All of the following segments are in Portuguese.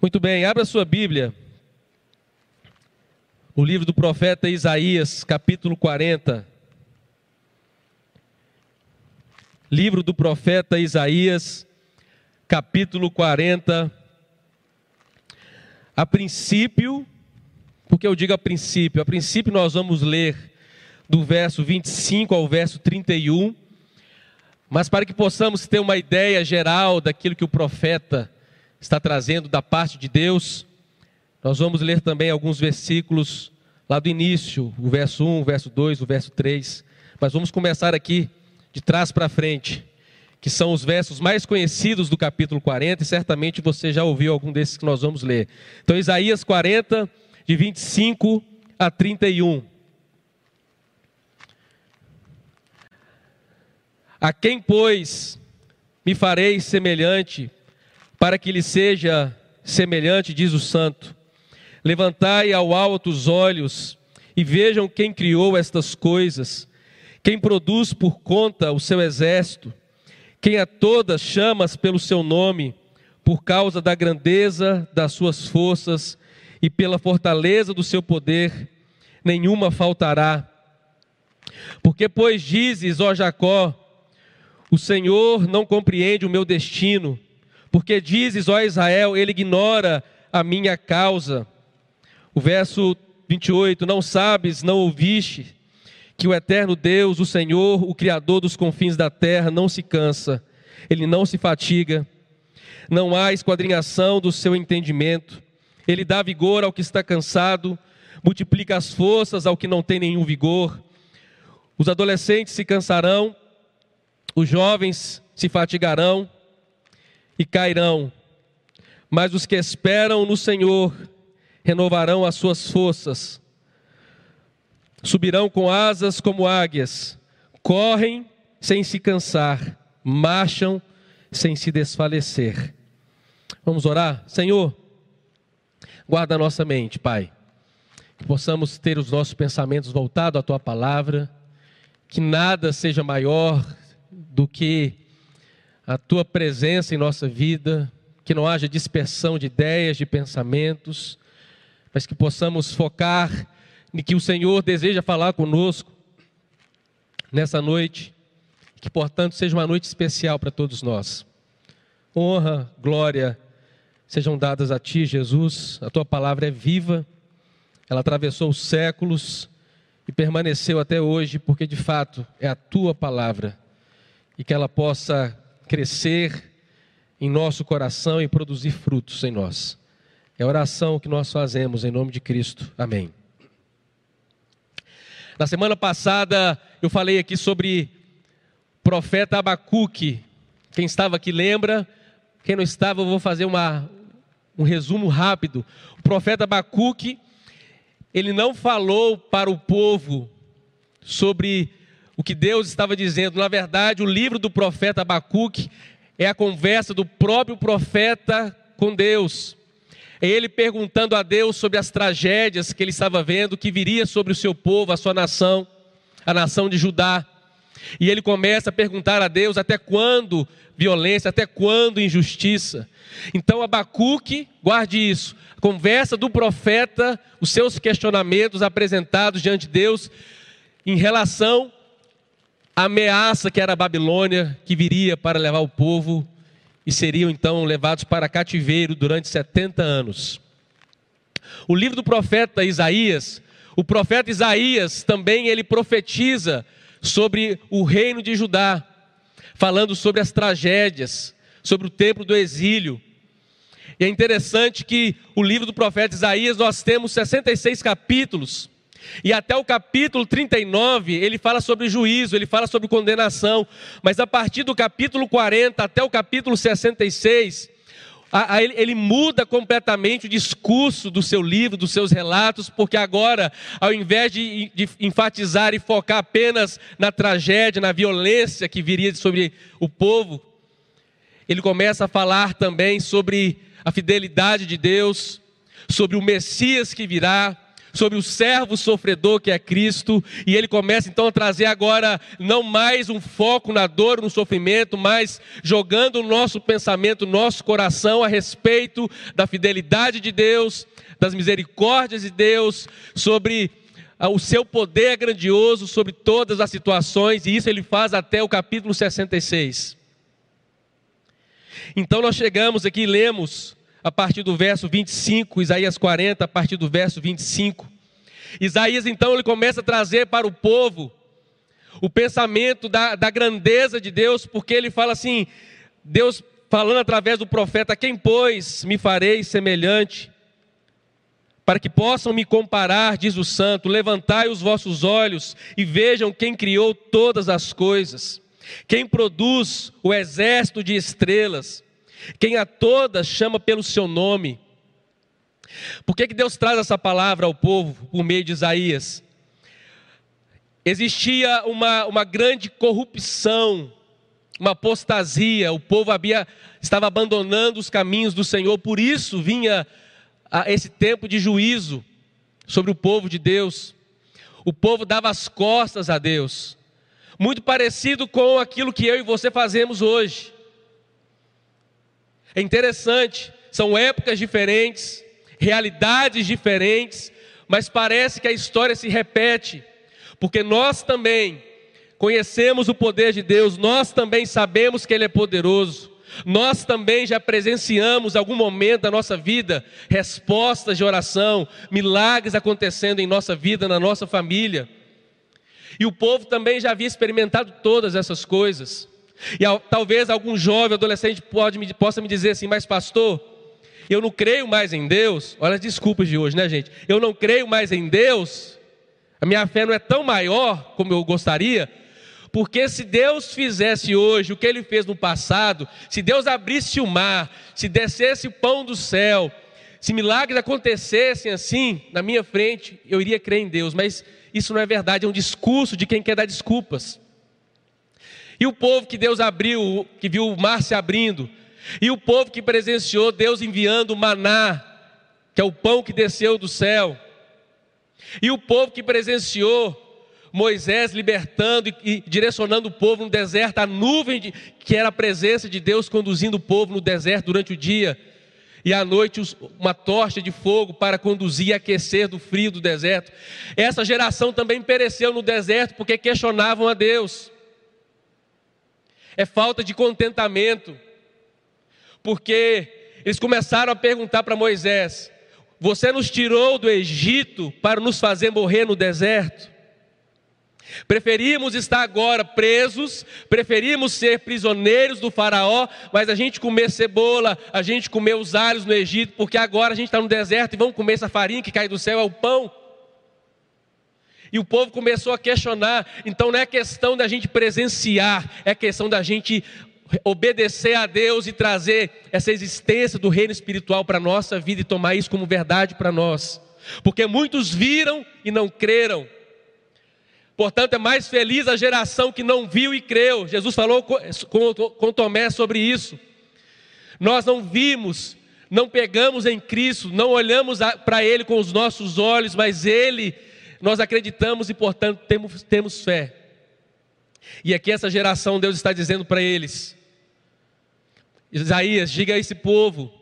Muito bem, abra sua Bíblia. O livro do profeta Isaías, capítulo 40. Livro do profeta Isaías, capítulo 40. A princípio, porque eu digo a princípio, a princípio nós vamos ler do verso 25 ao verso 31, mas para que possamos ter uma ideia geral daquilo que o profeta está trazendo da parte de Deus, nós vamos ler também alguns versículos lá do início, o verso 1, o verso 2, o verso 3. Mas vamos começar aqui de trás para frente, que são os versos mais conhecidos do capítulo 40, e certamente você já ouviu algum desses que nós vamos ler. Então, Isaías 40, de 25 a 31. A quem, pois, me farei semelhante para que lhe seja semelhante, diz o santo. Levantai ao alto os olhos e vejam quem criou estas coisas, quem produz por conta o seu exército, quem a todas chamas pelo seu nome, por causa da grandeza das suas forças e pela fortaleza do seu poder, nenhuma faltará. Porque, pois, dizes, ó Jacó, o Senhor não compreende o meu destino, porque dizes, ó Israel, ele ignora a minha causa. O verso 28, não sabes, não ouviste, que o eterno Deus, o Senhor, o Criador dos confins da terra, não se cansa, ele não se fatiga, não há esquadrinhação do seu entendimento, ele dá vigor ao que está cansado, multiplica as forças ao que não tem nenhum vigor. Os adolescentes se cansarão, os jovens se fatigarão, e cairão, mas os que esperam no Senhor renovarão as suas forças, subirão com asas como águias, correm sem se cansar, marcham sem se desfalecer. Vamos orar? Senhor, guarda a nossa mente, Pai, que possamos ter os nossos pensamentos voltados à Tua palavra, que nada seja maior do que a tua presença em nossa vida, que não haja dispersão de ideias, de pensamentos, mas que possamos focar em que o Senhor deseja falar conosco nessa noite, que portanto seja uma noite especial para todos nós. Honra, glória sejam dadas a ti, Jesus. A tua palavra é viva, ela atravessou os séculos e permaneceu até hoje, porque de fato é a tua palavra e que ela possa crescer em nosso coração e produzir frutos em nós. É a oração que nós fazemos em nome de Cristo. Amém. Na semana passada eu falei aqui sobre o profeta Abacuque. Quem estava aqui lembra? Quem não estava, eu vou fazer uma, um resumo rápido. O profeta Abacuque, ele não falou para o povo sobre o que Deus estava dizendo. Na verdade, o livro do profeta Abacuque é a conversa do próprio profeta com Deus. É ele perguntando a Deus sobre as tragédias que ele estava vendo, que viria sobre o seu povo, a sua nação, a nação de Judá. E ele começa a perguntar a Deus até quando violência, até quando injustiça. Então Abacuque, guarde isso, conversa do profeta, os seus questionamentos apresentados diante de Deus em relação a ameaça que era a Babilônia, que viria para levar o povo e seriam então levados para cativeiro durante 70 anos. O livro do profeta Isaías, o profeta Isaías também ele profetiza sobre o reino de Judá, falando sobre as tragédias, sobre o tempo do exílio. E é interessante que o livro do profeta Isaías nós temos 66 capítulos. E até o capítulo 39, ele fala sobre juízo, ele fala sobre condenação. Mas a partir do capítulo 40 até o capítulo 66, a, a, ele, ele, muda completamente o discurso do seu livro, dos seus relatos, porque agora, ao invés de, de enfatizar e focar apenas na tragédia, na violência que viria sobre o povo, ele começa a falar também sobre a fidelidade de Deus, sobre o Messias que virá, sobre o servo sofredor que é Cristo, e ele começa então a trazer agora não mais um foco na dor, no sofrimento, mas jogando o nosso pensamento, nosso coração a respeito da fidelidade de Deus, das misericórdias de Deus, sobre ah, o seu poder grandioso sobre todas as situações, e isso ele faz até o capítulo 66. Então nós chegamos aqui lemos a partir do verso 25, Isaías 40, a partir do verso 25. Isaías então ele começa a trazer para o povo o pensamento da, da grandeza de Deus, porque ele fala assim: Deus falando através do profeta, quem pois me farei semelhante, para que possam me comparar, diz o santo, levantai os vossos olhos e vejam quem criou todas as coisas, quem produz o exército de estrelas, quem a todas chama pelo seu nome. Por que, que Deus traz essa palavra ao povo por meio de Isaías? Existia uma, uma grande corrupção, uma apostasia, o povo havia, estava abandonando os caminhos do Senhor, por isso vinha a esse tempo de juízo sobre o povo de Deus. O povo dava as costas a Deus, muito parecido com aquilo que eu e você fazemos hoje. É interessante, são épocas diferentes, realidades diferentes, mas parece que a história se repete, porque nós também conhecemos o poder de Deus, nós também sabemos que Ele é poderoso, nós também já presenciamos algum momento da nossa vida respostas de oração, milagres acontecendo em nossa vida, na nossa família. E o povo também já havia experimentado todas essas coisas. E talvez algum jovem, adolescente pode, possa me dizer assim, mas pastor, eu não creio mais em Deus. Olha as desculpas de hoje, né, gente? Eu não creio mais em Deus. A minha fé não é tão maior como eu gostaria. Porque se Deus fizesse hoje o que ele fez no passado, se Deus abrisse o mar, se descesse o pão do céu, se milagres acontecessem assim na minha frente, eu iria crer em Deus. Mas isso não é verdade, é um discurso de quem quer dar desculpas. E o povo que Deus abriu, que viu o mar se abrindo, e o povo que presenciou Deus enviando o maná, que é o pão que desceu do céu, e o povo que presenciou Moisés libertando e, direcionando o povo no deserto, a nuvem de, que era a presença de Deus conduzindo o povo no deserto durante o dia, e à noite uma tocha de fogo para conduzir e aquecer do frio do deserto. Essa geração também pereceu no deserto porque questionavam a Deus é falta de contentamento, porque eles começaram a perguntar para Moisés: Você nos tirou do Egito para nos fazer morrer no deserto? Preferimos estar agora presos, preferimos ser prisioneiros do Faraó, mas a gente comer cebola, a gente comer os alhos no Egito, porque agora a gente está no deserto e vamos comer essa farinha que cai do céu, é o pão. E o povo começou a questionar. Então não é questão da gente presenciar, é questão da gente obedecer a Deus e trazer essa existência do reino espiritual para a nossa vida e tomar isso como verdade para nós. Porque muitos viram e não creram. Portanto, é mais feliz a geração que não viu e creu. Jesus falou com, com, com Tomé sobre isso. Nós não vimos, não pegamos em Cristo, não olhamos para Ele com os nossos olhos, mas Ele nós acreditamos e, portanto, temos, temos fé. E aqui essa geração, Deus está dizendo para eles: Isaías, diga a esse povo,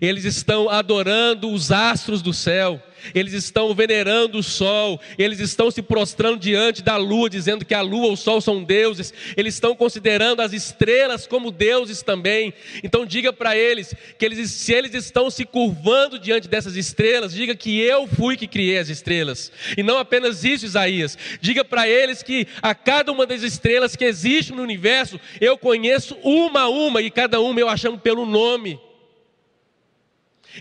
eles estão adorando os astros do céu, eles estão venerando o sol, eles estão se prostrando diante da lua, dizendo que a lua o sol são deuses, eles estão considerando as estrelas como deuses também. Então diga para eles que eles, se eles estão se curvando diante dessas estrelas, diga que eu fui que criei as estrelas. E não apenas isso, Isaías. Diga para eles que a cada uma das estrelas que existe no universo, eu conheço uma a uma e cada uma eu a chamo pelo nome.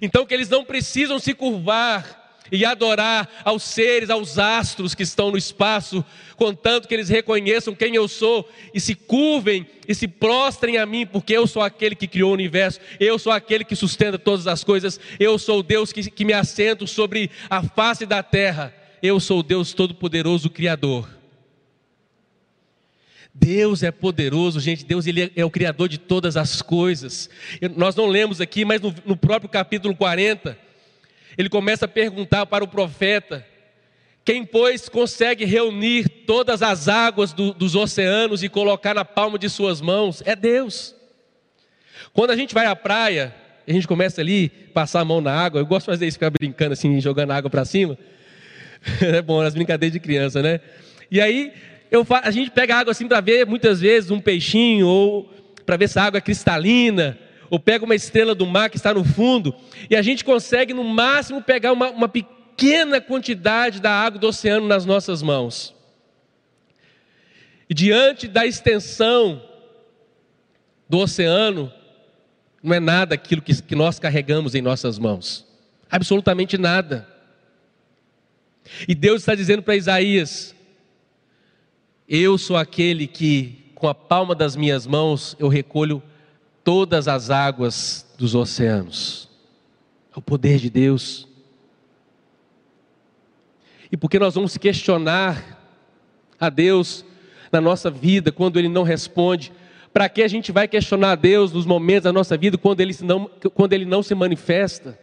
Então que eles não precisam se curvar e adorar aos seres, aos astros que estão no espaço, contanto que eles reconheçam quem eu sou e se curvem e se prostrem a mim, porque eu sou aquele que criou o universo, eu sou aquele que sustenta todas as coisas, eu sou o Deus que, que me assento sobre a face da terra, eu sou o Deus Todo-Poderoso, Criador. Deus é poderoso, gente. Deus ele é o Criador de todas as coisas. Nós não lemos aqui, mas no, no próprio capítulo 40, ele começa a perguntar para o profeta: quem, pois, consegue reunir todas as águas do, dos oceanos e colocar na palma de suas mãos? É Deus. Quando a gente vai à praia, a gente começa ali, passar a mão na água, eu gosto de fazer isso, ficar brincando assim, jogando água para cima. É bom, as brincadeiras de criança, né? E aí, eu, a gente pega água assim para ver, muitas vezes, um peixinho, ou para ver se a água é cristalina, ou pega uma estrela do mar que está no fundo, e a gente consegue no máximo pegar uma, uma pequena quantidade da água do oceano nas nossas mãos. E diante da extensão do oceano, não é nada aquilo que, que nós carregamos em nossas mãos, absolutamente nada. E Deus está dizendo para Isaías: Eu sou aquele que, com a palma das minhas mãos, eu recolho todas as águas dos oceanos. É o poder de Deus. E porque nós vamos questionar a Deus na nossa vida quando Ele não responde? Para que a gente vai questionar a Deus nos momentos da nossa vida quando Ele não, quando ele não se manifesta?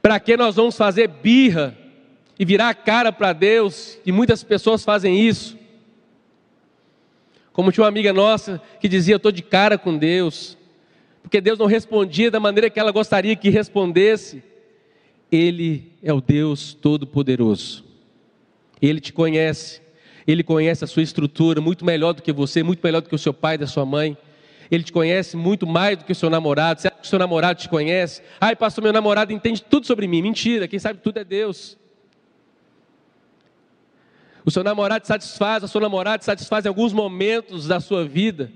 Para que nós vamos fazer birra e virar a cara para Deus? E muitas pessoas fazem isso. Como tinha uma amiga nossa que dizia: Eu estou de cara com Deus, porque Deus não respondia da maneira que ela gostaria que respondesse. Ele é o Deus Todo-Poderoso, Ele te conhece, Ele conhece a sua estrutura muito melhor do que você, muito melhor do que o seu pai da sua mãe. Ele te conhece muito mais do que o seu namorado. Acha que o seu namorado te conhece? Ai, pastor, meu namorado entende tudo sobre mim. Mentira, quem sabe tudo é Deus. O seu namorado te satisfaz, a sua namorada te satisfaz em alguns momentos da sua vida.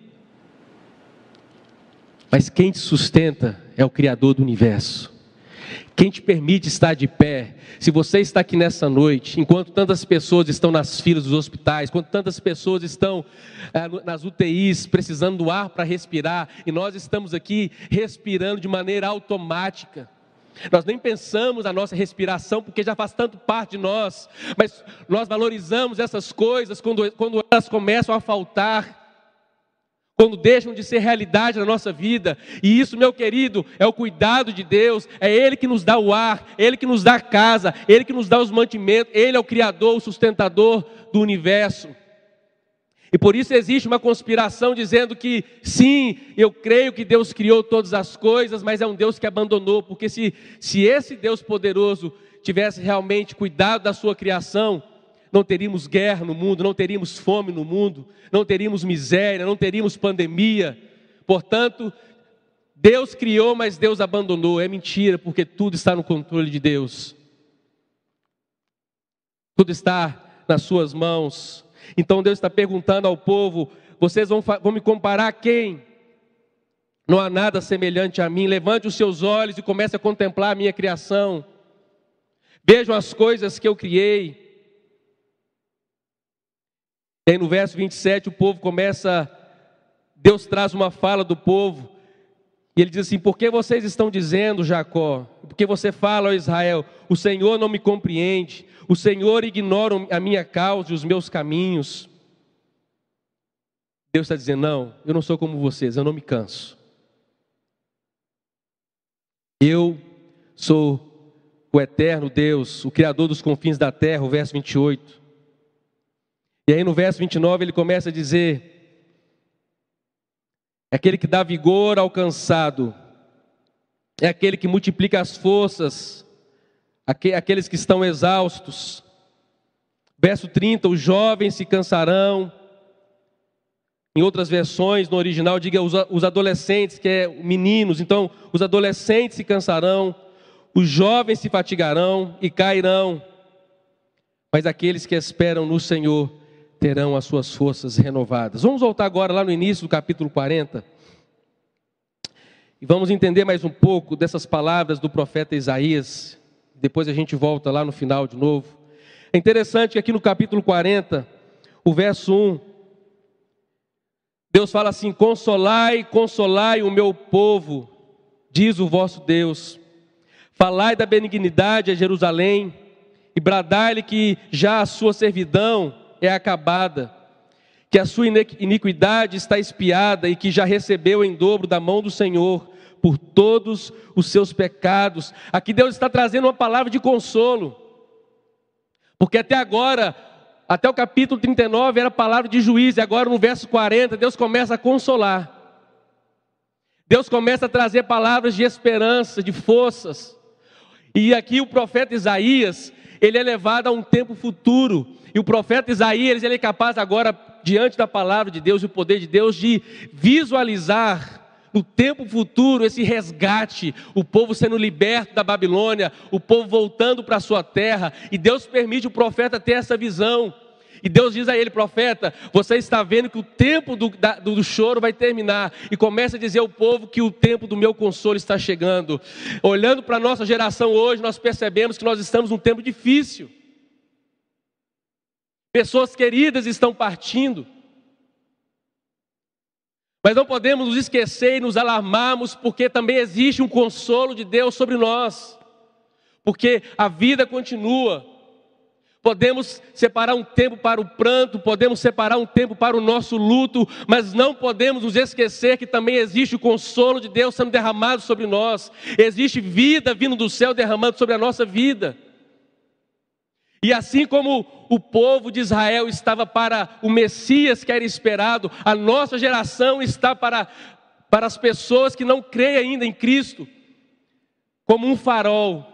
Mas quem te sustenta é o Criador do universo. Quem te permite estar de pé, se você está aqui nessa noite, enquanto tantas pessoas estão nas filas dos hospitais, enquanto tantas pessoas estão é, nas UTIs precisando do ar para respirar, e nós estamos aqui respirando de maneira automática, nós nem pensamos a nossa respiração porque já faz tanto parte de nós, mas nós valorizamos essas coisas quando, quando elas começam a faltar, quando deixam de ser realidade na nossa vida, e isso, meu querido, é o cuidado de Deus, é Ele que nos dá o ar, Ele que nos dá a casa, Ele que nos dá os mantimentos, Ele é o Criador, o sustentador do universo. E por isso existe uma conspiração dizendo que sim, eu creio que Deus criou todas as coisas, mas é um Deus que abandonou, porque se, se esse Deus poderoso tivesse realmente cuidado da sua criação, não teríamos guerra no mundo, não teríamos fome no mundo, não teríamos miséria, não teríamos pandemia. Portanto, Deus criou, mas Deus abandonou. É mentira, porque tudo está no controle de Deus. Tudo está nas suas mãos. Então Deus está perguntando ao povo: vocês vão, vão me comparar a quem? Não há nada semelhante a mim. Levante os seus olhos e comece a contemplar a minha criação. Vejam as coisas que eu criei. E aí no verso 27 o povo começa, Deus traz uma fala do povo, e ele diz assim: Por que vocês estão dizendo, Jacó? Por que você fala, ó Israel, o Senhor não me compreende, o Senhor ignora a minha causa e os meus caminhos. Deus está dizendo: Não, eu não sou como vocês, eu não me canso. Eu sou o eterno Deus, o Criador dos confins da terra, o verso 28. E aí no verso 29 ele começa a dizer: É aquele que dá vigor ao cansado, é aquele que multiplica as forças aqueles que estão exaustos. Verso 30: os jovens se cansarão. Em outras versões, no original, diga os adolescentes, que é meninos. Então, os adolescentes se cansarão, os jovens se fatigarão e cairão. Mas aqueles que esperam no Senhor terão as suas forças renovadas. Vamos voltar agora lá no início do capítulo 40. E vamos entender mais um pouco dessas palavras do profeta Isaías. Depois a gente volta lá no final de novo. É interessante que aqui no capítulo 40, o verso 1, Deus fala assim: Consolai, consolai o meu povo, diz o vosso Deus. Falai da benignidade a Jerusalém, e bradai-lhe que já a sua servidão é acabada, que a sua iniquidade está espiada e que já recebeu em dobro da mão do Senhor, por todos os seus pecados. Aqui Deus está trazendo uma palavra de consolo. Porque até agora, até o capítulo 39 era palavra de juízo, e agora no verso 40, Deus começa a consolar. Deus começa a trazer palavras de esperança, de forças. E aqui o profeta Isaías, ele é levado a um tempo futuro. E o profeta Isaías, ele é capaz agora, diante da palavra de Deus e o poder de Deus, de visualizar no tempo futuro esse resgate, o povo sendo liberto da Babilônia, o povo voltando para a sua terra, e Deus permite o profeta ter essa visão. E Deus diz a ele, profeta, você está vendo que o tempo do, da, do, choro vai terminar. E começa a dizer ao povo que o tempo do meu consolo está chegando. Olhando para a nossa geração hoje, nós percebemos que nós estamos num tempo difícil. Pessoas queridas estão partindo. Mas não podemos nos esquecer e nos alarmarmos, porque também existe um consolo de Deus sobre nós. Porque a vida continua. Podemos separar um tempo para o pranto, podemos separar um tempo para o nosso luto, mas não podemos nos esquecer que também existe o consolo de Deus sendo derramado sobre nós. Existe vida vindo do céu derramando sobre a nossa vida. E assim como o povo de Israel estava para o Messias que era esperado, a nossa geração está para, para as pessoas que não creem ainda em Cristo, como um farol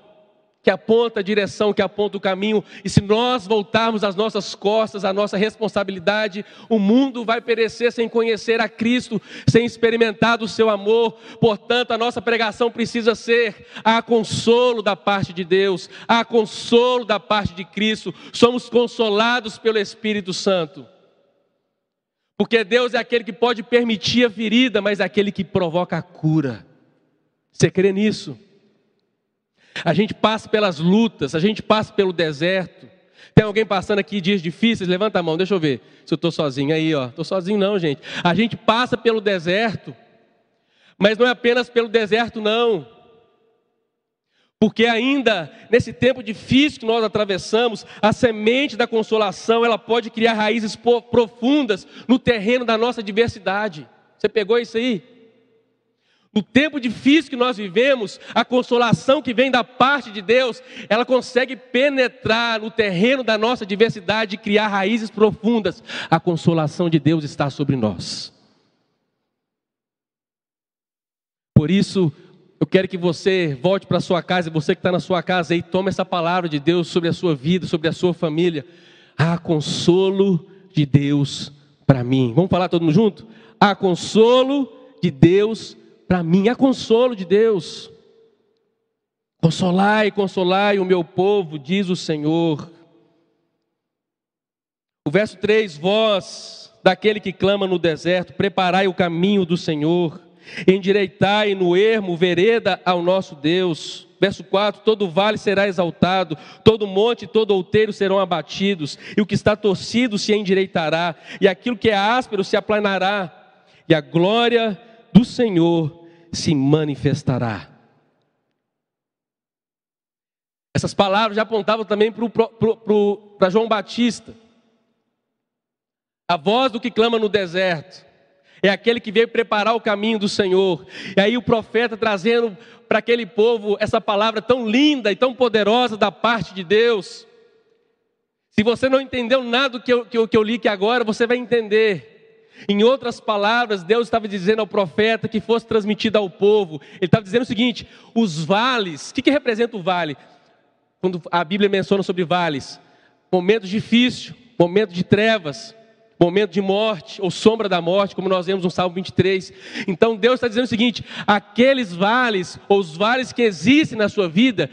que aponta a direção, que aponta o caminho, e se nós voltarmos as nossas costas, a nossa responsabilidade, o mundo vai perecer sem conhecer a Cristo, sem experimentar do seu amor. Portanto, a nossa pregação precisa ser a consolo da parte de Deus, a consolo da parte de Cristo. Somos consolados pelo Espírito Santo. Porque Deus é aquele que pode permitir a ferida, mas é aquele que provoca a cura. Você crê nisso? A gente passa pelas lutas, a gente passa pelo deserto. Tem alguém passando aqui dias difíceis? Levanta a mão, deixa eu ver se eu estou sozinho aí, ó. Estou sozinho não, gente. A gente passa pelo deserto, mas não é apenas pelo deserto, não. Porque ainda nesse tempo difícil que nós atravessamos, a semente da consolação, ela pode criar raízes profundas no terreno da nossa diversidade. Você pegou isso aí? No tempo difícil que nós vivemos, a consolação que vem da parte de Deus, ela consegue penetrar no terreno da nossa diversidade e criar raízes profundas. A consolação de Deus está sobre nós. Por isso, eu quero que você volte para sua casa, você que está na sua casa e tome essa palavra de Deus sobre a sua vida, sobre a sua família. Há consolo de Deus para mim. Vamos falar todo mundo junto? Há consolo de Deus para mim. Há consolo de Deus. Consolai, consolai o meu povo, diz o Senhor. O verso 3: Vós, daquele que clama no deserto, preparai o caminho do Senhor, endireitai no ermo vereda ao nosso Deus. Verso 4: Todo vale será exaltado, todo monte e todo outeiro serão abatidos, e o que está torcido se endireitará, e aquilo que é áspero se aplanará, e a glória do Senhor se manifestará. Essas palavras já apontavam também para João Batista. A voz do que clama no deserto é aquele que veio preparar o caminho do Senhor. E aí o profeta trazendo para aquele povo essa palavra tão linda e tão poderosa da parte de Deus. Se você não entendeu nada do que eu, que eu, que eu li aqui agora, você vai entender. Em outras palavras, Deus estava dizendo ao profeta que fosse transmitido ao povo. Ele estava dizendo o seguinte: os vales, o que, que representa o vale? Quando a Bíblia menciona sobre vales, momentos difíceis, momentos de trevas, momento de morte ou sombra da morte, como nós vemos no Salmo 23. Então Deus está dizendo o seguinte: aqueles vales, ou os vales que existem na sua vida,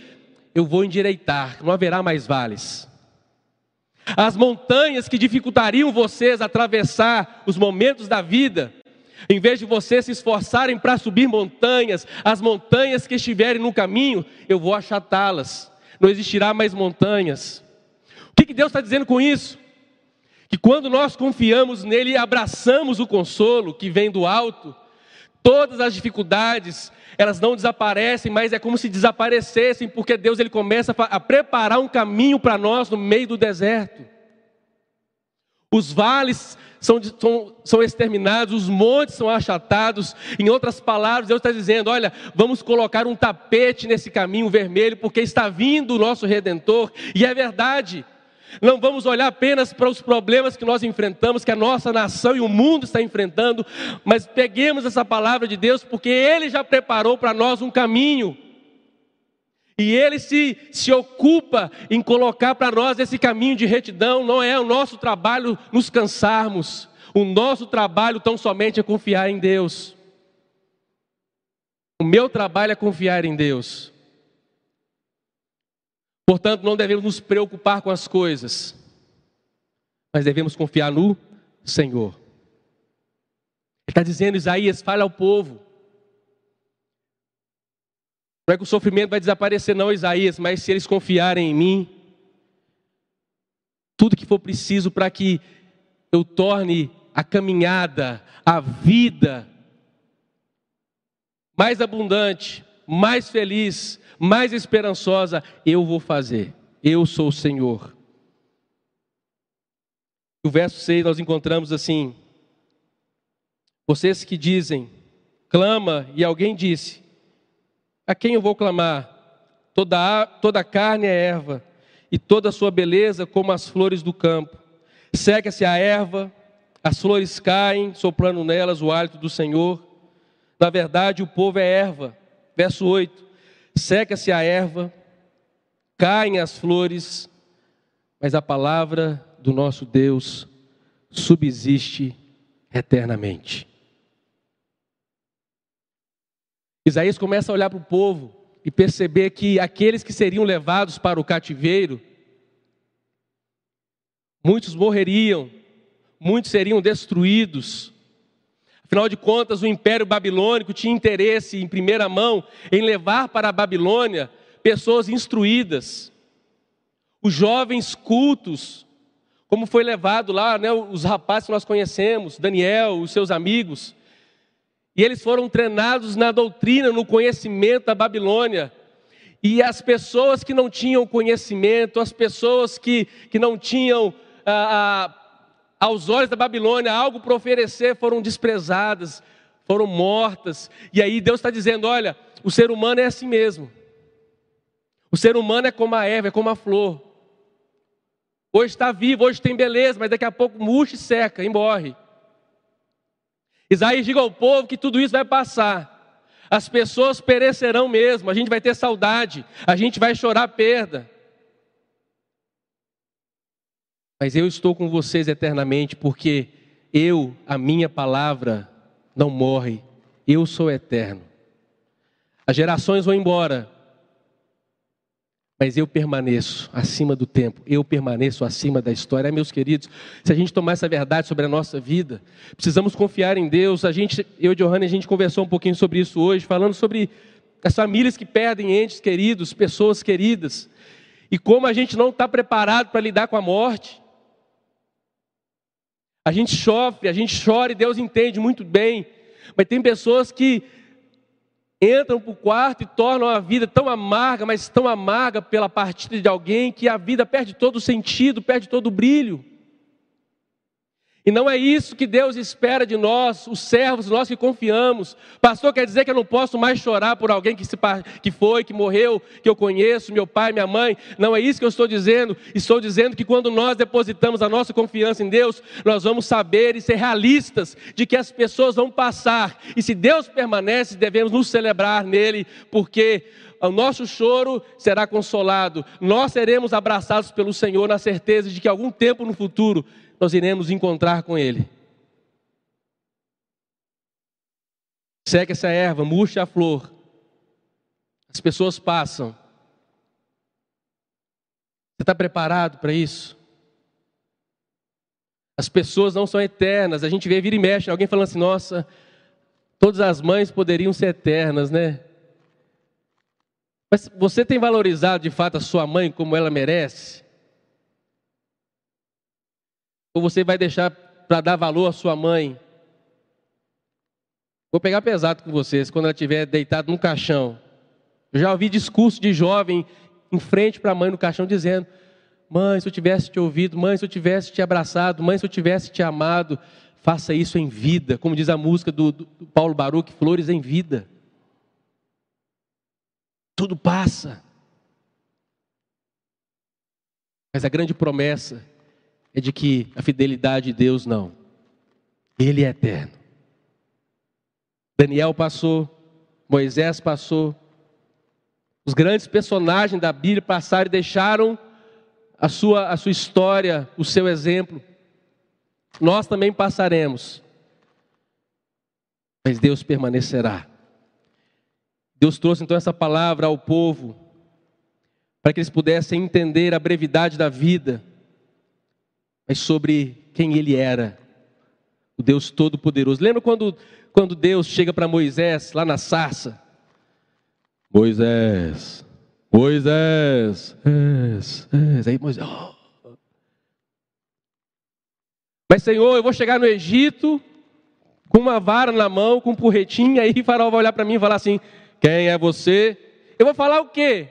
eu vou endireitar, não haverá mais vales. As montanhas que dificultariam vocês atravessar os momentos da vida, em vez de vocês se esforçarem para subir montanhas, as montanhas que estiverem no caminho, eu vou achatá-las. Não existirá mais montanhas. O que, que Deus está dizendo com isso? Que quando nós confiamos nele e abraçamos o consolo que vem do alto, todas as dificuldades, elas não desaparecem, mas é como se desaparecessem, porque Deus ele começa a preparar um caminho para nós no meio do deserto. Os vales são, são, são exterminados, os montes são achatados. Em outras palavras, Deus está dizendo: olha, vamos colocar um tapete nesse caminho vermelho, porque está vindo o nosso redentor, e é verdade. Não vamos olhar apenas para os problemas que nós enfrentamos, que a nossa nação e o mundo está enfrentando, mas peguemos essa palavra de Deus, porque Ele já preparou para nós um caminho. E Ele se, se ocupa em colocar para nós esse caminho de retidão, não é o nosso trabalho nos cansarmos, o nosso trabalho tão somente é confiar em Deus. O meu trabalho é confiar em Deus. Portanto, não devemos nos preocupar com as coisas, mas devemos confiar no Senhor. Ele está dizendo, Isaías, fale ao povo. Não é que o sofrimento vai desaparecer, não, Isaías, mas se eles confiarem em mim, tudo que for preciso para que eu torne a caminhada, a vida mais abundante, mais feliz, mais esperançosa, eu vou fazer. Eu sou o Senhor. No verso 6 nós encontramos assim: Vocês que dizem, clama, e alguém disse: A quem eu vou clamar? Toda, toda a carne é erva, e toda a sua beleza como as flores do campo. Seca-se a erva, as flores caem, soprando nelas o hálito do Senhor. Na verdade, o povo é erva. Verso 8: seca-se a erva, caem as flores, mas a palavra do nosso Deus subsiste eternamente. Isaías começa a olhar para o povo e perceber que aqueles que seriam levados para o cativeiro, muitos morreriam, muitos seriam destruídos, Afinal de contas, o Império Babilônico tinha interesse em primeira mão em levar para a Babilônia pessoas instruídas, os jovens cultos, como foi levado lá, né, os rapazes que nós conhecemos, Daniel, os seus amigos, e eles foram treinados na doutrina, no conhecimento da Babilônia. E as pessoas que não tinham conhecimento, as pessoas que, que não tinham ah, ah aos olhos da Babilônia, algo para oferecer, foram desprezadas, foram mortas. E aí Deus está dizendo: olha, o ser humano é assim mesmo. O ser humano é como a erva, é como a flor. Hoje está vivo, hoje tem beleza, mas daqui a pouco murcha e seca e morre. Isaías diga ao povo que tudo isso vai passar. As pessoas perecerão mesmo, a gente vai ter saudade, a gente vai chorar perda. Mas eu estou com vocês eternamente, porque eu, a minha palavra, não morre, eu sou eterno. As gerações vão embora, mas eu permaneço acima do tempo, eu permaneço acima da história. Meus queridos, se a gente tomar essa verdade sobre a nossa vida, precisamos confiar em Deus. A gente, eu e Johanna, a gente conversou um pouquinho sobre isso hoje, falando sobre as famílias que perdem entes queridos, pessoas queridas, e como a gente não está preparado para lidar com a morte. A gente sofre, a gente chora e Deus entende muito bem. Mas tem pessoas que entram para o quarto e tornam a vida tão amarga, mas tão amarga pela partida de alguém, que a vida perde todo o sentido, perde todo o brilho. E não é isso que Deus espera de nós, os servos, nós que confiamos. Pastor, quer dizer que eu não posso mais chorar por alguém que, se, que foi, que morreu, que eu conheço, meu pai, minha mãe. Não é isso que eu estou dizendo. Estou dizendo que quando nós depositamos a nossa confiança em Deus, nós vamos saber e ser realistas de que as pessoas vão passar. E se Deus permanece, devemos nos celebrar nele, porque o nosso choro será consolado. Nós seremos abraçados pelo Senhor na certeza de que algum tempo no futuro nós iremos encontrar com Ele. Seca essa erva, murcha a flor. As pessoas passam. Você está preparado para isso? As pessoas não são eternas. A gente vê vira e mexe, alguém falando assim: nossa, todas as mães poderiam ser eternas, né? Mas você tem valorizado de fato a sua mãe como ela merece? Ou você vai deixar para dar valor à sua mãe? Vou pegar pesado com vocês quando ela estiver deitada no caixão. Eu já ouvi discurso de jovem em frente para a mãe no caixão dizendo: Mãe, se eu tivesse te ouvido, mãe, se eu tivesse te abraçado, mãe, se eu tivesse te amado, faça isso em vida, como diz a música do, do Paulo Baruch, flores em vida. Tudo passa. Mas a grande promessa é de que a fidelidade de Deus não. Ele é eterno. Daniel passou, Moisés passou, os grandes personagens da Bíblia passaram e deixaram a sua, a sua história, o seu exemplo. Nós também passaremos, mas Deus permanecerá. Deus trouxe então essa palavra ao povo, para que eles pudessem entender a brevidade da vida, mas sobre quem Ele era, o Deus Todo-Poderoso. Lembra quando, quando Deus chega para Moisés, lá na sarça? Moisés, Moisés, Moisés. Aí Moisés, oh. Mas Senhor, eu vou chegar no Egito com uma vara na mão, com um porretinho, aí o faraó vai olhar para mim e falar assim: Quem é você? Eu vou falar o quê?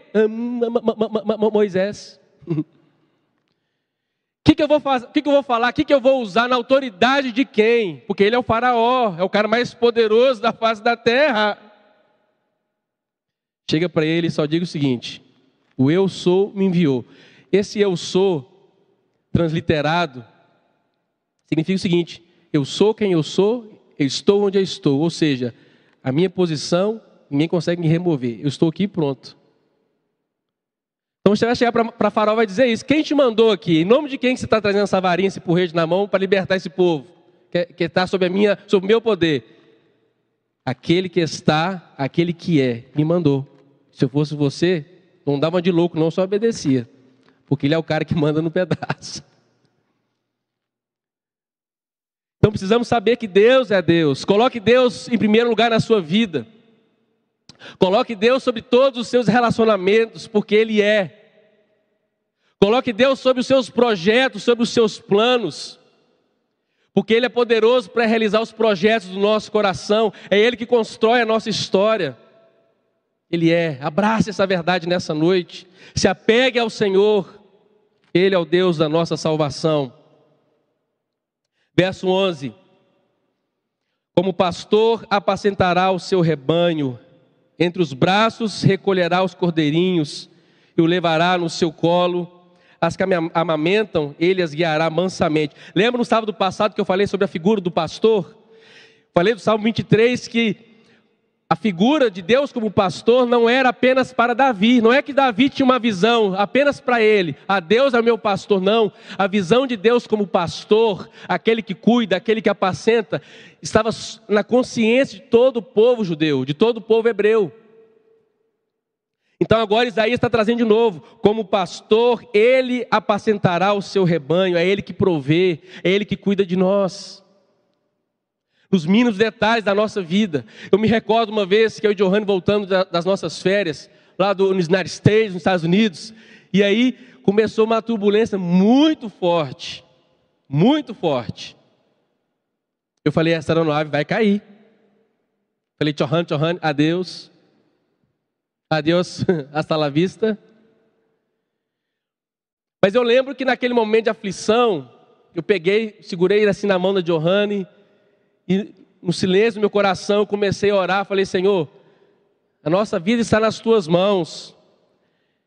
Moisés. O que, que, eu vou fazer? O que, que eu vou falar? O que, que eu vou usar na autoridade de quem? Porque ele é o faraó, é o cara mais poderoso da face da terra. Chega para ele e só diga o seguinte: o eu sou me enviou. Esse eu sou, transliterado, significa o seguinte: eu sou quem eu sou, eu estou onde eu estou. Ou seja, a minha posição, ninguém consegue me remover. Eu estou aqui pronto. Então você vai chegar para Farol e vai dizer isso. Quem te mandou aqui? Em nome de quem você está trazendo essa varinha, esse porrete na mão para libertar esse povo? Que está sob a minha, sob o meu poder. Aquele que está, aquele que é, me mandou. Se eu fosse você, não dava de louco, não, só obedecia. Porque ele é o cara que manda no pedaço. Então precisamos saber que Deus é Deus. Coloque Deus em primeiro lugar na sua vida. Coloque Deus sobre todos os seus relacionamentos, porque Ele é. Coloque Deus sobre os seus projetos, sobre os seus planos, porque Ele é poderoso para realizar os projetos do nosso coração. É Ele que constrói a nossa história. Ele é. Abrace essa verdade nessa noite. Se apegue ao Senhor. Ele é o Deus da nossa salvação. Verso 11: Como pastor apacentará o seu rebanho, entre os braços recolherá os cordeirinhos e o levará no seu colo. As que amamentam, ele as guiará mansamente. Lembra no sábado passado que eu falei sobre a figura do pastor? Falei do Salmo 23 que a figura de Deus como pastor não era apenas para Davi, não é que Davi tinha uma visão apenas para ele, a Deus é meu pastor, não. A visão de Deus como pastor, aquele que cuida, aquele que apacenta, estava na consciência de todo o povo judeu, de todo o povo hebreu. Então agora Isaías está trazendo de novo, como pastor, ele apacentará o seu rebanho, é ele que provê, é ele que cuida de nós nos mínimos detalhes da nossa vida. Eu me recordo uma vez que eu e Johanny voltando das nossas férias, lá do, United States, nos Estados Unidos, e aí começou uma turbulência muito forte, muito forte. Eu falei, essa aeronave vai cair. Falei, Johanny, Johanny, adeus. Adeus, hasta la vista. Mas eu lembro que naquele momento de aflição, eu peguei, segurei assim na mão da Johanny, e no silêncio do meu coração eu comecei a orar, falei: Senhor, a nossa vida está nas tuas mãos.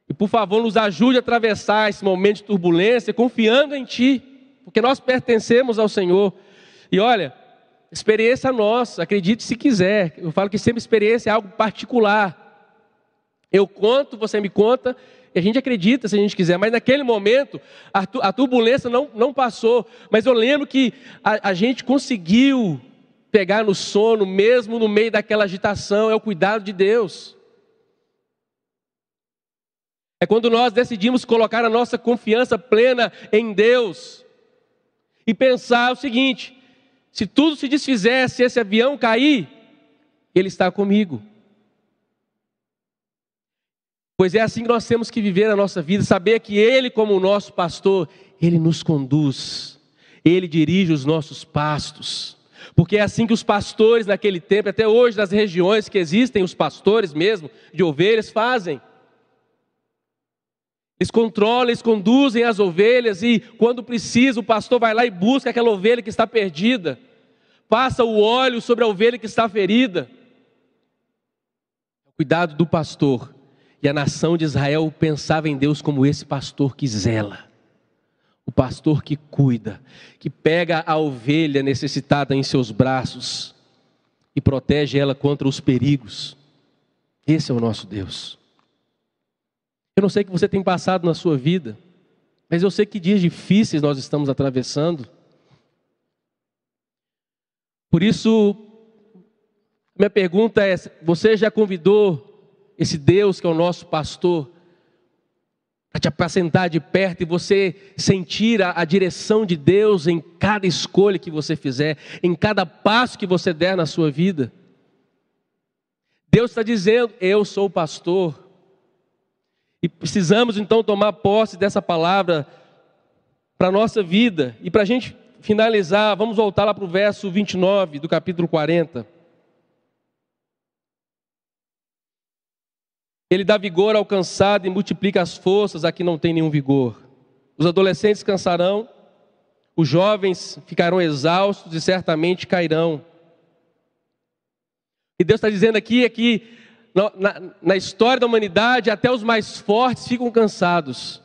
E por favor, nos ajude a atravessar esse momento de turbulência, confiando em Ti, porque nós pertencemos ao Senhor. E olha, experiência nossa, acredite se quiser. Eu falo que sempre experiência é algo particular. Eu conto, você me conta, e a gente acredita se a gente quiser, mas naquele momento a, turbulência não, não passou. Mas eu lembro que a, a gente conseguiu pegar no sono, mesmo no meio daquela agitação, é o cuidado de Deus. É quando nós decidimos colocar a nossa confiança plena em Deus e pensar o seguinte: se tudo se desfizer, se esse avião cair, Ele está comigo. Pois é assim que nós temos que viver a nossa vida, saber que Ele, como o nosso pastor, Ele nos conduz, Ele dirige os nossos pastos. Porque é assim que os pastores naquele tempo, até hoje nas regiões que existem, os pastores mesmo, de ovelhas, fazem. Eles controlam, eles conduzem as ovelhas e, quando precisa, o pastor vai lá e busca aquela ovelha que está perdida, passa o óleo sobre a ovelha que está ferida. Cuidado do pastor. E a nação de Israel pensava em Deus como esse pastor que zela, o pastor que cuida, que pega a ovelha necessitada em seus braços e protege ela contra os perigos. Esse é o nosso Deus. Eu não sei o que você tem passado na sua vida, mas eu sei que dias difíceis nós estamos atravessando. Por isso, minha pergunta é: você já convidou esse Deus que é o nosso pastor para te apacentar de perto e você sentir a, a, direção de Deus em cada escolha que você fizer, em cada passo que você der na sua vida? Deus está dizendo: Eu sou o pastor. E precisamos então tomar posse dessa palavra para a nossa vida. E para a gente finalizar, vamos voltar lá para o verso 29 do capítulo 40. Ele dá vigor ao cansado e multiplica as forças a quem não tem nenhum vigor. Os adolescentes cansarão, os jovens ficarão exaustos e certamente cairão. E Deus está dizendo aqui é que na, na história da humanidade, até os mais fortes ficam cansados.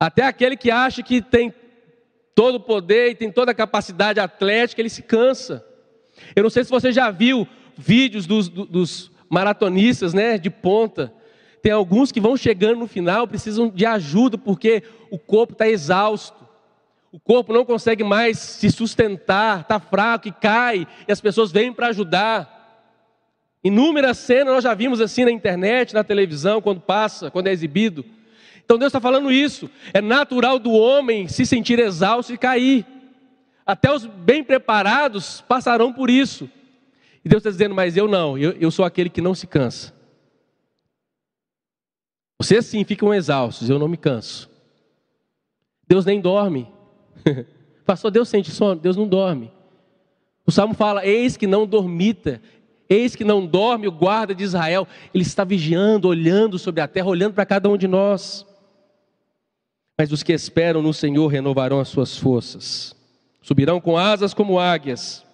Até aquele que acha que tem todo o poder e tem toda a capacidade atlética, ele se cansa. Eu não sei se você já viu vídeos dos, dos maratonistas né, de ponta. Tem alguns que vão chegando no final, precisam de ajuda, porque o corpo está exausto. O corpo não consegue mais se sustentar, está fraco e cai, e as pessoas vêm para ajudar. Inúmeras cenas nós já vimos assim na internet, na televisão, quando passa, quando é exibido. Então Deus está falando isso. É natural do homem se sentir exausto e cair. Até os bem preparados passarão por isso. E Deus está dizendo, mas eu não, eu, eu sou aquele que não se cansa. Vocês sim ficam exaustos, eu não me canso. Deus nem dorme. Pastor, Deus sente sono? Deus não dorme. O Salmo fala: Eis que não dormita, Eis que não dorme o guarda de Israel, ele está vigiando, olhando sobre a terra, olhando para cada um de nós. Mas os que esperam no Senhor renovarão as suas forças, subirão com asas como águias,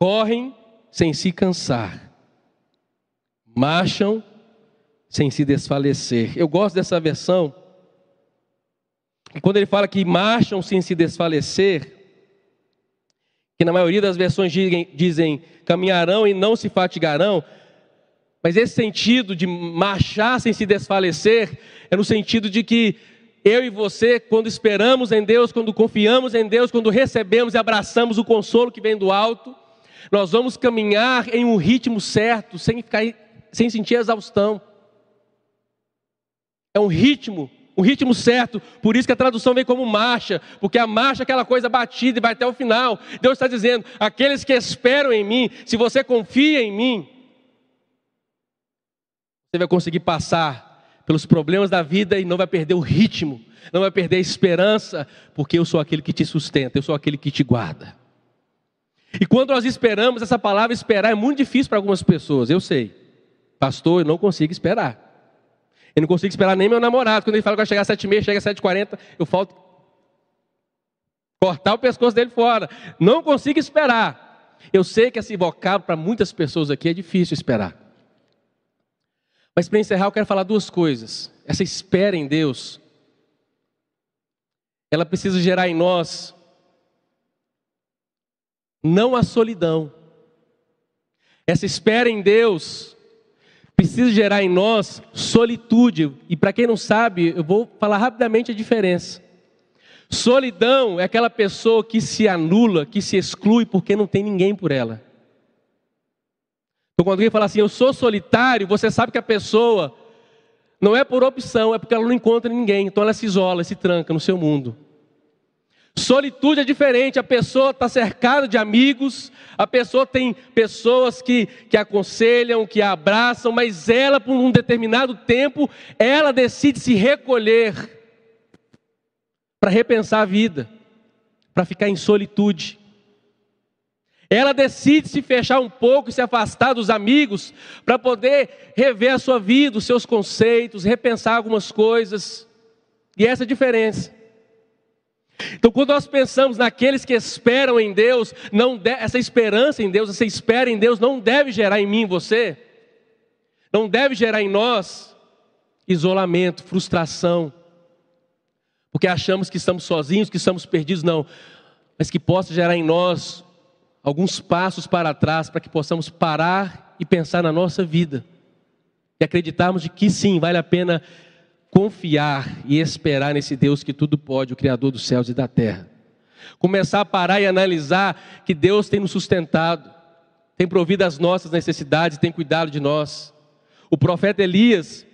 correm sem se cansar, marcham sem se desfalecer. Eu gosto dessa versão, quando ele fala que marcham sem se desfalecer, que na maioria das versões dizem, caminharão e não se fatigarão, mas esse sentido de marchar sem se desfalecer é no sentido de que eu e você, quando esperamos em Deus, quando confiamos em Deus, quando recebemos e abraçamos o consolo que vem do alto, nós vamos caminhar em um ritmo certo, sem ficar sem sentir exaustão. É um ritmo o ritmo certo, por isso que a tradução vem como marcha, porque a marcha é aquela coisa batida e vai até o final. Deus está dizendo: aqueles que esperam em mim, se você confia em mim, você vai conseguir passar pelos problemas da vida e não vai perder o ritmo, não vai perder a esperança, porque eu sou aquele que te sustenta, eu sou aquele que te guarda. E quando nós esperamos, essa palavra esperar é muito difícil para algumas pessoas, eu sei. Pastor, eu não consigo esperar. Eu não consigo esperar nem meu namorado. Quando ele fala que vai chegar às sete e meia, chega às sete e quarenta, eu falto cortar o pescoço dele fora. Não consigo esperar. Eu sei que esse vocábulo para muitas pessoas aqui é difícil esperar. Mas para encerrar, eu quero falar duas coisas. Essa espera em Deus, ela precisa gerar em nós não a solidão. Essa espera em Deus precisa gerar em nós solitude. E para quem não sabe, eu vou falar rapidamente a diferença. Solidão é aquela pessoa que se anula, que se exclui porque não tem ninguém por ela. Então, quando alguém fala assim, eu sou solitário, você sabe que a pessoa não é por opção, é porque ela não encontra ninguém. Então, ela se isola, se tranca no seu mundo. Solitude é diferente, a pessoa está cercada de amigos, a pessoa tem pessoas que, que aconselham, que a abraçam, mas ela, por um determinado tempo, ela decide se recolher para repensar a vida, para ficar em solitude. Ela decide se fechar um pouco e se afastar dos amigos para poder rever a sua vida, os seus conceitos, repensar algumas coisas. E essa é a diferença. Então, quando nós pensamos naqueles que esperam em Deus, de, essa esperança em Deus, essa espera em Deus não deve gerar em mim, você, não deve gerar em nós isolamento, frustração, porque achamos que estamos sozinhos, que estamos perdidos, não, mas que possa gerar em nós alguns passos para trás para que possamos parar e pensar na nossa vida. E acreditarmos de que sim, vale a pena confiar e esperar nesse Deus que tudo pode, o Criador dos céus e da terra. Começar a parar e analisar que Deus tem nos sustentado, tem provido as nossas necessidades, tem cuidado de nós. O profeta Elias,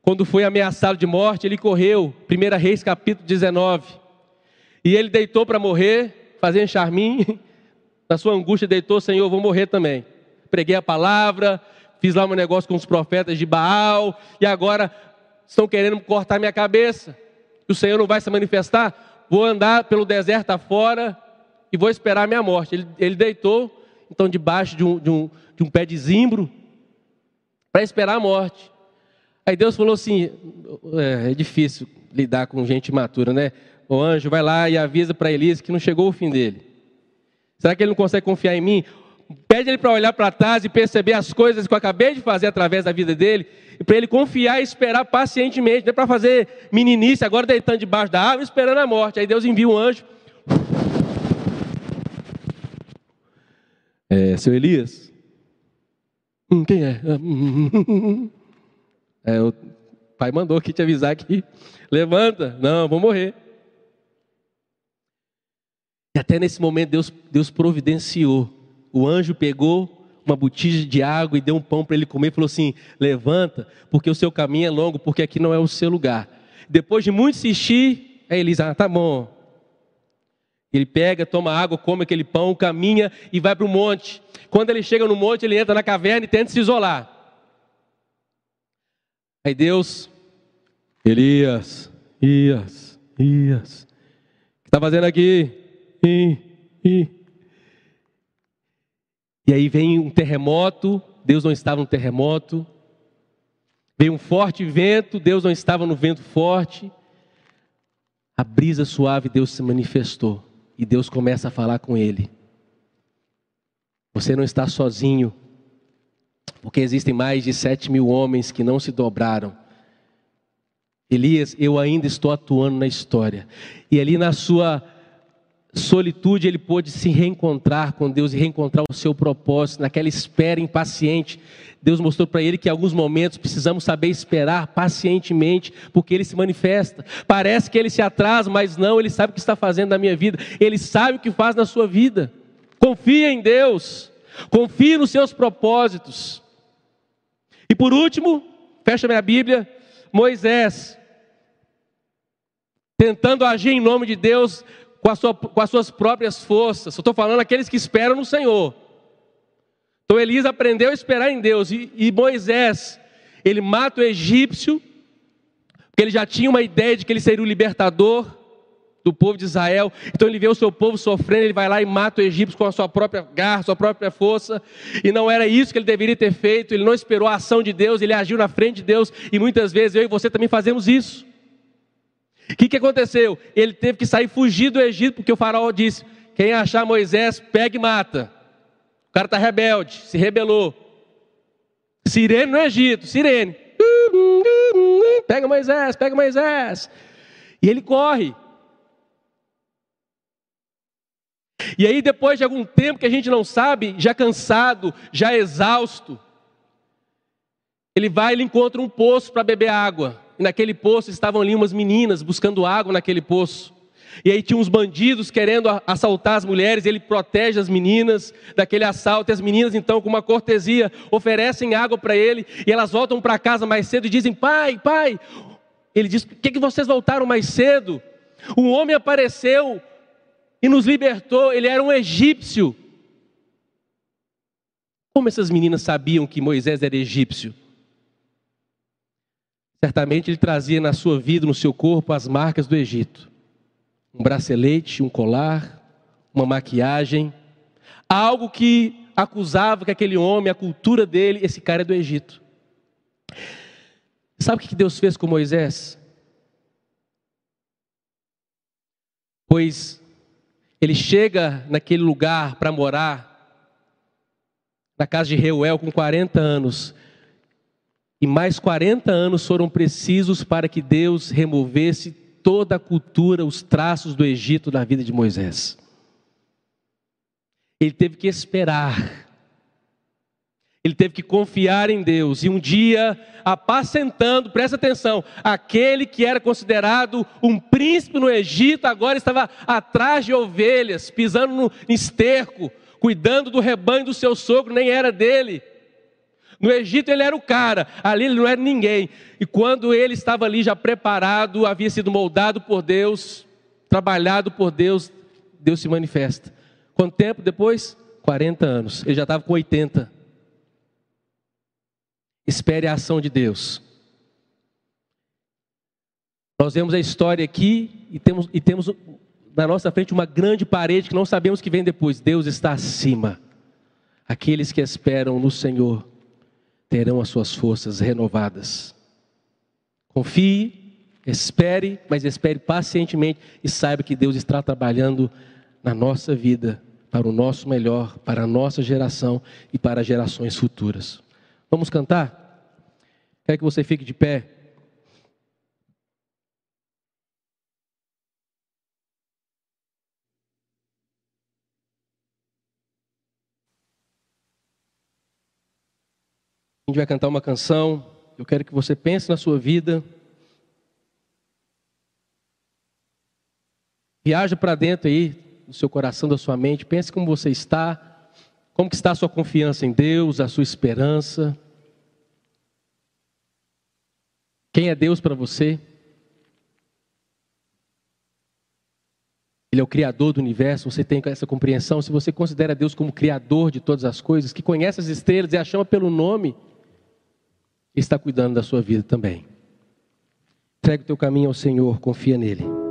quando foi ameaçado de morte, ele correu, 1 Reis capítulo 19, e ele deitou para morrer, fazendo charminho, na sua angústia deitou, Senhor, vou morrer também. Preguei a palavra, fiz lá um negócio com os profetas de Baal, e agora estão querendo cortar minha cabeça. O Senhor não vai se manifestar? Vou andar pelo deserto afora e vou esperar a minha morte. Ele, ele deitou, então, debaixo de um, de um, de um pé de zimbro, para esperar a morte. Aí Deus falou assim: é, é, difícil lidar com gente imatura, né? O anjo vai lá e avisa para Elias que não chegou o fim dele. Será que ele não consegue confiar em mim? Pede ele para olhar para trás e perceber as coisas que eu acabei de fazer através da vida dele, para ele confiar e esperar pacientemente, não é para fazer meninice, agora deitando debaixo da árvore, esperando a morte. Aí Deus envia um anjo. É, seu Elias? Hum, quem é? é? O pai mandou aqui te avisar que levanta. Não, vou morrer. E até nesse momento Deus, Deus providenciou. O anjo pegou uma botija de água e deu um pão para ele comer falou assim: Levanta, porque o seu caminho é longo, porque aqui não é o seu lugar. Depois de muito insistir, aí Elisa, ah, tá bom. Ele pega, toma água, come aquele pão, caminha e vai para o monte. Quando ele chega no monte, ele entra na caverna e tenta se isolar. Aí Deus, Elias, Elias, Elias, o que está fazendo aqui? E, e. e aí vem um terremoto, Deus não estava no terremoto. Veio um forte vento, Deus não estava no vento forte. A brisa suave, Deus se manifestou. E Deus começa a falar com ele. Você não está sozinho, porque existem mais de sete mil homens que não se dobraram. Elias, eu ainda estou atuando na história. E ali na sua solitude, ele pôde se reencontrar com Deus e reencontrar o seu propósito, naquela espera impaciente. Deus mostrou para ele que em alguns momentos precisamos saber esperar pacientemente, porque ele se manifesta. Parece que ele se atrasa, mas não, ele sabe o que está fazendo na minha vida, ele sabe o que faz na sua vida. Confia em Deus, confie nos seus propósitos. E por último, fecha minha Bíblia, Moisés, tentando agir em nome de Deus, com, sua, com as suas próprias forças. estou falando aqueles que esperam no Senhor. Então Elias aprendeu a esperar em Deus. E, e Moisés, ele mata o egípcio, porque ele já tinha uma ideia de que ele seria o libertador do povo de Israel. Então ele vê o seu povo sofrendo, ele vai lá e mata o egípcio com a sua própria garra, sua própria força. E não era isso que ele deveria ter feito. Ele não esperou a ação de Deus, ele agiu na frente de Deus. E muitas vezes eu e você também fazemos isso. O que, que aconteceu? Ele teve que sair fugir do Egito, porque o faraó disse: quem achar Moisés, pega e mata. O cara está rebelde, se rebelou. Sirene no Egito, sirene. Pega Moisés, pega Moisés. E ele corre. E aí, depois de algum tempo que a gente não sabe, já cansado, já exausto, ele vai e encontra um poço para beber água. E naquele poço estavam ali umas meninas buscando água naquele poço. E aí tinha uns bandidos querendo assaltar as mulheres, ele protege as meninas daquele assalto. E as meninas, então, com uma cortesia, oferecem água para ele. E elas voltam para casa mais cedo e dizem: Pai, pai. Ele diz: Por que, que vocês voltaram mais cedo? Um homem apareceu e nos libertou. Ele era um egípcio. Como essas meninas sabiam que Moisés era egípcio? Certamente ele trazia na sua vida, no seu corpo, as marcas do Egito: um bracelete, um colar, uma maquiagem, algo que acusava que aquele homem, a cultura dele, esse cara é do Egito. Sabe o que Deus fez com Moisés? Pois ele chega naquele lugar para morar, na casa de Reuel, com 40 anos. E mais 40 anos foram precisos para que Deus removesse toda a cultura, os traços do Egito da vida de Moisés. Ele teve que esperar. Ele teve que confiar em Deus. E um dia, apacentando, presta atenção, aquele que era considerado um príncipe no Egito, agora estava atrás de ovelhas, pisando no esterco, cuidando do rebanho do seu sogro, nem era dele. No Egito ele era o cara, ali ele não era ninguém. E quando ele estava ali já preparado, havia sido moldado por Deus, trabalhado por Deus, Deus se manifesta. Quanto tempo depois? 40 anos. Ele já estava com 80. Espere a ação de Deus. Nós vemos a história aqui e temos, e temos na nossa frente uma grande parede que não sabemos que vem depois. Deus está acima. Aqueles que esperam no Senhor terão as suas forças renovadas. Confie, espere, mas espere pacientemente e saiba que Deus está trabalhando na nossa vida para o nosso melhor, para a nossa geração e para gerações futuras. Vamos cantar? Quero que você fique de pé. Gente vai cantar uma canção. Eu quero que você pense na sua vida. Viaja para dentro aí, do seu coração, da sua mente. Pense como você está. Como que está a sua confiança em Deus, a sua esperança. Quem é Deus para você? Ele é o criador do universo, você tem essa compreensão. Se você considera Deus como criador de todas as coisas, que conhece as estrelas e a chama pelo nome, está cuidando da sua vida também. Entregue o teu caminho ao Senhor, confia nele.